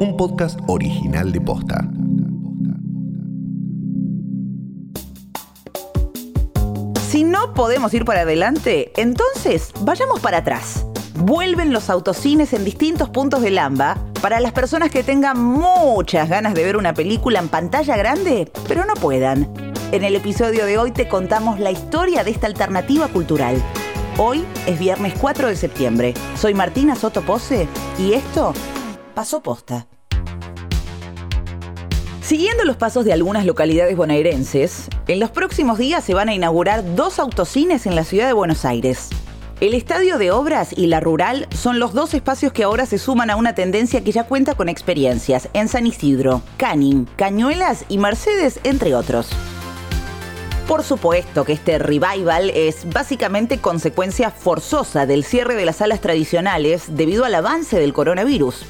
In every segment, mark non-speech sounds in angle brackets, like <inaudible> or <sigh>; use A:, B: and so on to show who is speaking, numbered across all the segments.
A: un podcast original de Posta.
B: Si no podemos ir para adelante, entonces vayamos para atrás. Vuelven los autocines en distintos puntos de Lamba para las personas que tengan muchas ganas de ver una película en pantalla grande, pero no puedan. En el episodio de hoy te contamos la historia de esta alternativa cultural. Hoy es viernes 4 de septiembre. Soy Martina Soto Pose y esto pasó posta. Siguiendo los pasos de algunas localidades bonaerenses, en los próximos días se van a inaugurar dos autocines en la ciudad de Buenos Aires. El Estadio de Obras y la Rural son los dos espacios que ahora se suman a una tendencia que ya cuenta con experiencias en San Isidro, Canning, Cañuelas y Mercedes, entre otros. Por supuesto que este revival es básicamente consecuencia forzosa del cierre de las salas tradicionales debido al avance del coronavirus.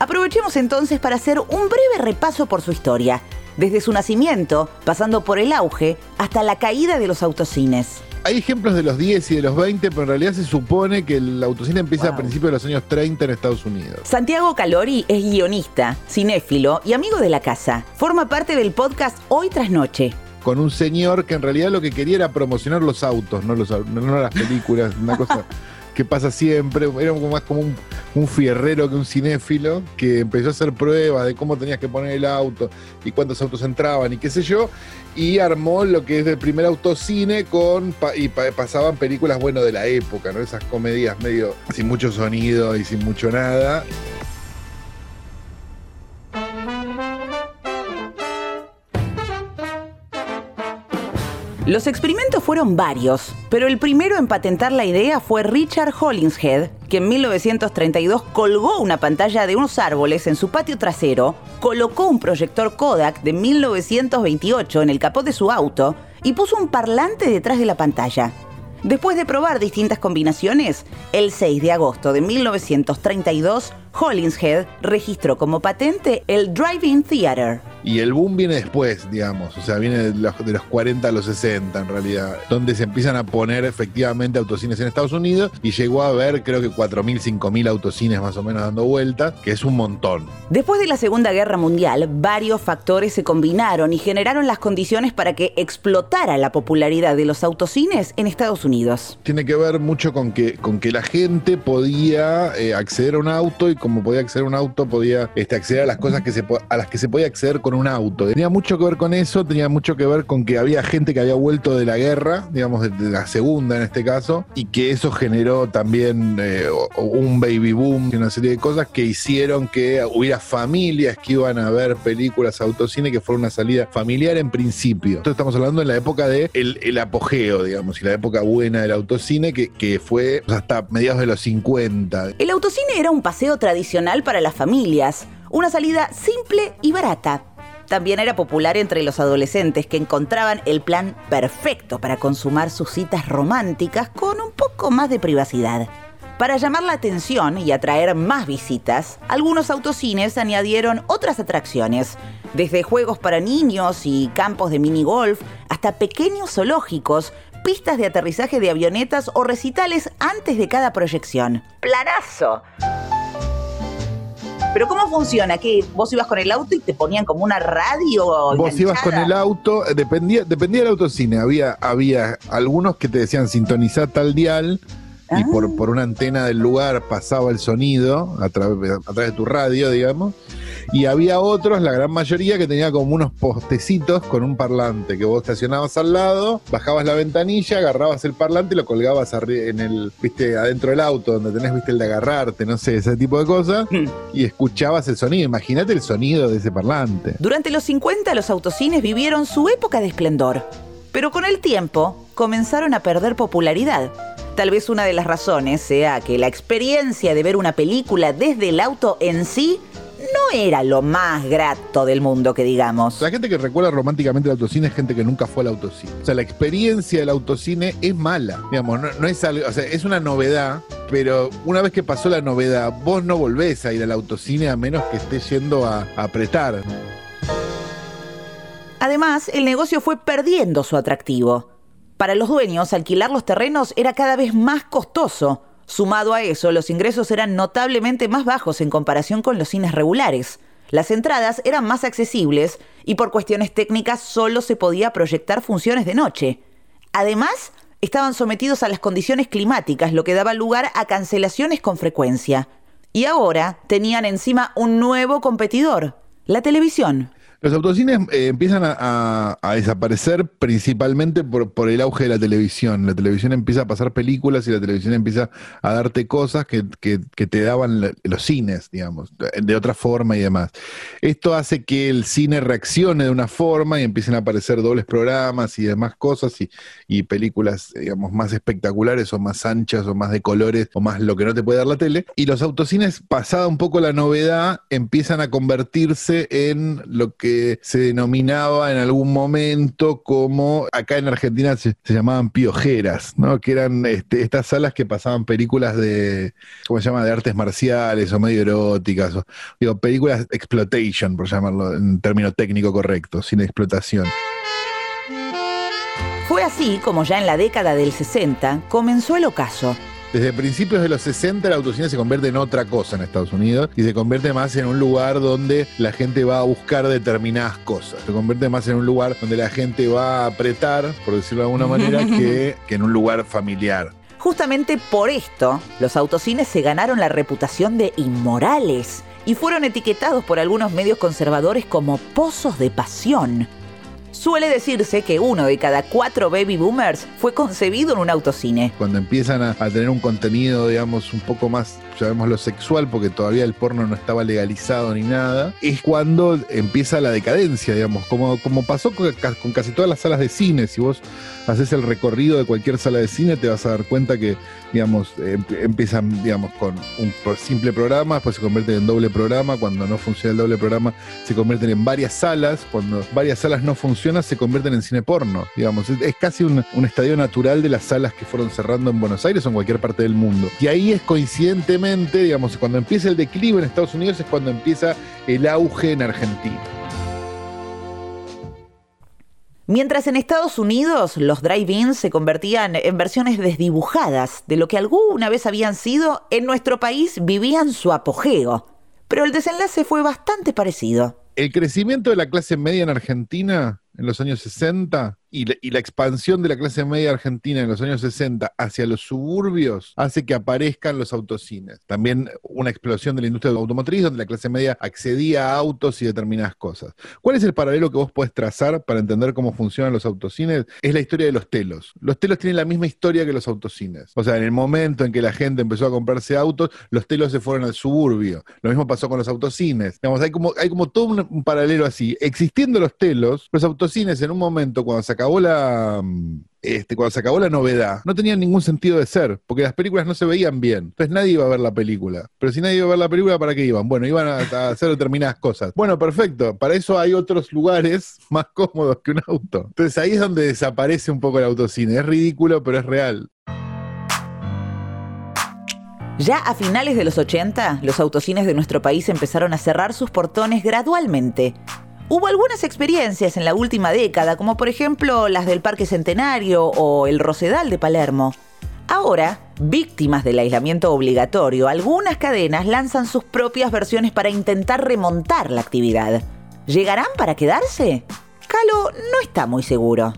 B: Aprovechemos entonces para hacer un breve repaso por su historia, desde su nacimiento, pasando por el auge, hasta la caída de los autocines.
C: Hay ejemplos de los 10 y de los 20, pero en realidad se supone que el autocine empieza a principios de los años 30 en Estados Unidos.
B: Santiago Calori es guionista, cinéfilo y amigo de la casa. Forma parte del podcast Hoy tras Noche.
C: Con un señor que en realidad lo que quería era promocionar los autos, no, los, no las películas, una cosa <laughs> que pasa siempre. Era más como un, un fierrero que un cinéfilo que empezó a hacer pruebas de cómo tenías que poner el auto y cuántos autos entraban y qué sé yo. Y armó lo que es el primer autocine con y pa- pasaban películas bueno de la época, ¿no? Esas comedias medio sin mucho sonido y sin mucho nada.
B: Los experimentos fueron varios, pero el primero en patentar la idea fue Richard Hollingshead, que en 1932 colgó una pantalla de unos árboles en su patio trasero, colocó un proyector Kodak de 1928 en el capó de su auto y puso un parlante detrás de la pantalla. Después de probar distintas combinaciones, el 6 de agosto de 1932, Hollingshead registró como patente el Drive-In Theater.
C: Y el boom viene después, digamos, o sea, viene de los, de los 40 a los 60 en realidad, donde se empiezan a poner efectivamente autocines en Estados Unidos y llegó a haber creo que 4.000, 5.000 autocines más o menos dando vueltas, que es un montón.
B: Después de la Segunda Guerra Mundial, varios factores se combinaron y generaron las condiciones para que explotara la popularidad de los autocines en Estados Unidos.
C: Tiene que ver mucho con que, con que la gente podía eh, acceder a un auto y como podía acceder a un auto podía este, acceder a las cosas que se, a las que se podía acceder con un auto. Tenía mucho que ver con eso, tenía mucho que ver con que había gente que había vuelto de la guerra, digamos de, la segunda en este caso, y que eso generó también eh, un baby boom y una serie de cosas que hicieron que hubiera familias que iban a ver películas autocine que fuera una salida familiar en principio. Entonces estamos hablando en la época de el, el apogeo, digamos, y la época buena del autocine que fue hasta mediados de los 50.
B: El autocine era un paseo tradicional para las familias, una salida simple y barata. También era popular entre los adolescentes que encontraban el plan perfecto para consumar sus citas románticas con un poco más de privacidad. Para llamar la atención y atraer más visitas, algunos autocines añadieron otras atracciones, desde juegos para niños y campos de minigolf hasta pequeños zoológicos, pistas de aterrizaje de avionetas o recitales antes de cada proyección. ¡Planazo! Pero ¿cómo funciona? ¿Que vos ibas con el auto y te ponían como una radio?
C: Vos ibas con el auto, eh, dependía, dependía del autocine. Había, había algunos que te decían sintonizar tal dial y
B: Ah.
C: por, por una antena del lugar pasaba el sonido a, través a través de tu radio, digamos. Y había otros, la gran mayoría, que tenía como unos postecitos con un parlante que vos estacionabas al lado, bajabas la ventanilla, agarrabas el parlante y lo colgabas en el, viste, adentro del auto, donde tenés, viste, el de agarrarte, no sé, ese tipo de cosas,
B: Hmm.
C: y escuchabas el sonido. Imagínate el sonido de ese parlante.
B: Durante los 50 los autocines vivieron su época de esplendor, pero con el tiempo comenzaron a perder popularidad. Tal vez una de las razones sea que la experiencia de ver una película desde el auto en sí no era lo más grato del mundo, que digamos.
C: La gente que recuerda románticamente el autocine es gente que nunca fue al autocine. O sea, la experiencia del autocine es mala. Digamos, no, no es algo, o sea, es una novedad, pero una vez que pasó la novedad, vos no volvés a ir al autocine a menos que estés yendo a, a apretar.
B: Además, el negocio fue perdiendo su atractivo. Para los dueños, alquilar los terrenos era cada vez más costoso. Sumado a eso, los ingresos eran notablemente más bajos en comparación con los cines regulares. Las entradas eran más accesibles y por cuestiones técnicas solo se podía proyectar funciones de noche. Además, estaban sometidos a las condiciones climáticas, lo que daba lugar a cancelaciones con frecuencia. Y ahora tenían encima un nuevo competidor, la televisión.
C: Los autocines eh, empiezan a, desaparecer principalmente por, el auge de la televisión. La televisión empieza a pasar películas y la televisión empieza a darte cosas que, te daban los cines, digamos, de otra forma y demás. Esto hace que el cine reaccione de una forma y empiecen a aparecer dobles programas y demás cosas y, películas, digamos, más espectaculares o más anchas o más de colores o más lo que no te puede dar la tele. Y los autocines, pasada un poco la novedad, empiezan a convertirse en lo que se denominaba en algún momento como, acá en Argentina se, llamaban piojeras, ¿no? Que eran este, estas salas que pasaban películas de, ¿cómo se llama?, de artes marciales o medio eróticas, o, digo, películas exploitation, por llamarlo en término técnico correcto, sin explotación.
B: Fue así como ya en la década del 60 comenzó el ocaso
C: desde principios de los 60 el autocine se convierte en otra cosa en Estados Unidos y se convierte más en un lugar donde la gente va a buscar determinadas cosas. Se convierte más en un lugar donde la gente va a apretar, por decirlo de alguna <laughs> manera, que, que en un lugar familiar.
B: Justamente por esto, los autocines se ganaron la reputación de inmorales y fueron etiquetados por algunos medios conservadores como pozos de pasión. Suele decirse que uno de cada cuatro baby boomers fue concebido en un autocine.
C: Cuando empiezan a, tener un contenido, digamos, un poco más, llamémoslo sexual, porque todavía el porno no estaba legalizado ni nada, es cuando empieza la decadencia, digamos, como, como pasó con, casi todas las salas de cine. Si vos haces el recorrido de cualquier sala de cine, te vas a dar cuenta que, digamos, em, empiezan, digamos, con un simple programa, después se convierten en doble programa, cuando no funciona el doble programa, se convierten en varias salas, cuando varias salas no funcionan, se convierten en cine porno, digamos, es, casi un, estadio natural de las salas que fueron cerrando en Buenos Aires o en cualquier parte del mundo. Y ahí es coincidentemente, digamos, cuando empieza el declive en Estados Unidos es cuando empieza el auge en Argentina.
B: Mientras en Estados Unidos los drive-ins se convertían en versiones desdibujadas de lo que alguna vez habían sido, en nuestro país vivían su apogeo. Pero el desenlace fue bastante parecido.
C: El crecimiento de la clase media en Argentina en los años 60 y la, expansión de la clase media argentina en los años 60 hacia los suburbios hace que aparezcan los autocines. También una explosión de la industria automotriz donde la clase media accedía a autos y determinadas cosas. ¿Cuál es el paralelo que vos podés trazar para entender cómo funcionan los autocines? Es la historia de los telos. Los telos tienen la misma historia que los autocines. O sea, en el momento en que la gente empezó a comprarse autos, los telos se fueron al suburbio. Lo mismo pasó con los autocines. hay como, hay como todo un, un paralelo así. Existiendo los telos, los autocines en un momento, cuando se acabó la. Este, cuando se acabó la novedad, no tenían ningún sentido de ser, porque las películas no se veían bien. Entonces nadie iba a ver la película. Pero si nadie iba a ver la película, ¿para qué iban? Bueno, iban a, <laughs> hacer determinadas cosas. Bueno, perfecto. Para eso hay otros lugares <laughs> más cómodos que un auto. Entonces ahí es donde desaparece un poco el autocine. Es ridículo, pero es real.
B: Ya a finales de los 80, los autocines de nuestro país empezaron a cerrar sus portones gradualmente Hubo algunas experiencias en la última década, como por ejemplo las del Parque Centenario o el Rosedal de Palermo. Ahora, víctimas del aislamiento obligatorio, algunas cadenas lanzan sus propias versiones para intentar remontar la actividad. ¿Llegarán para quedarse? Calo no está muy seguro.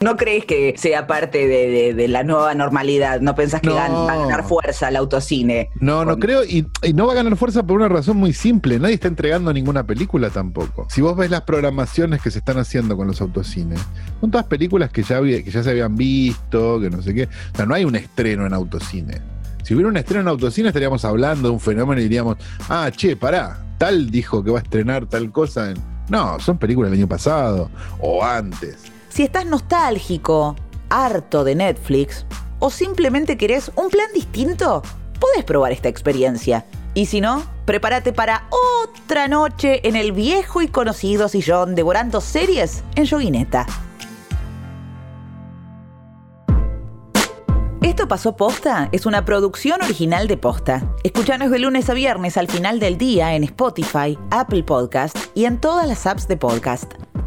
B: ¿No crees que sea parte de, la nueva normalidad? ¿No pensás que va a ganar fuerza el autocine?
C: No, no creo. Y, no va a ganar fuerza por una razón muy simple. Nadie está entregando ninguna película tampoco. Si vos ves las programaciones que se están haciendo con los autocines, son todas películas que ya, que ya se habían visto, que no sé qué. O sea, no hay un estreno en autocine. Si hubiera un estreno en autocine estaríamos hablando de un fenómeno y diríamos, ah, che, pará, tal dijo que va a estrenar tal cosa. No, son películas del año pasado o antes.
B: Si estás nostálgico, harto de Netflix o simplemente querés un plan distinto, puedes probar esta experiencia. Y si no, prepárate para otra noche en el viejo y conocido sillón devorando series en Yoguineta. Esto pasó posta es una producción original de posta. Escúchanos de lunes a viernes al final del día en Spotify, Apple Podcast y en todas las apps de podcast.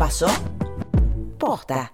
B: pasó posta.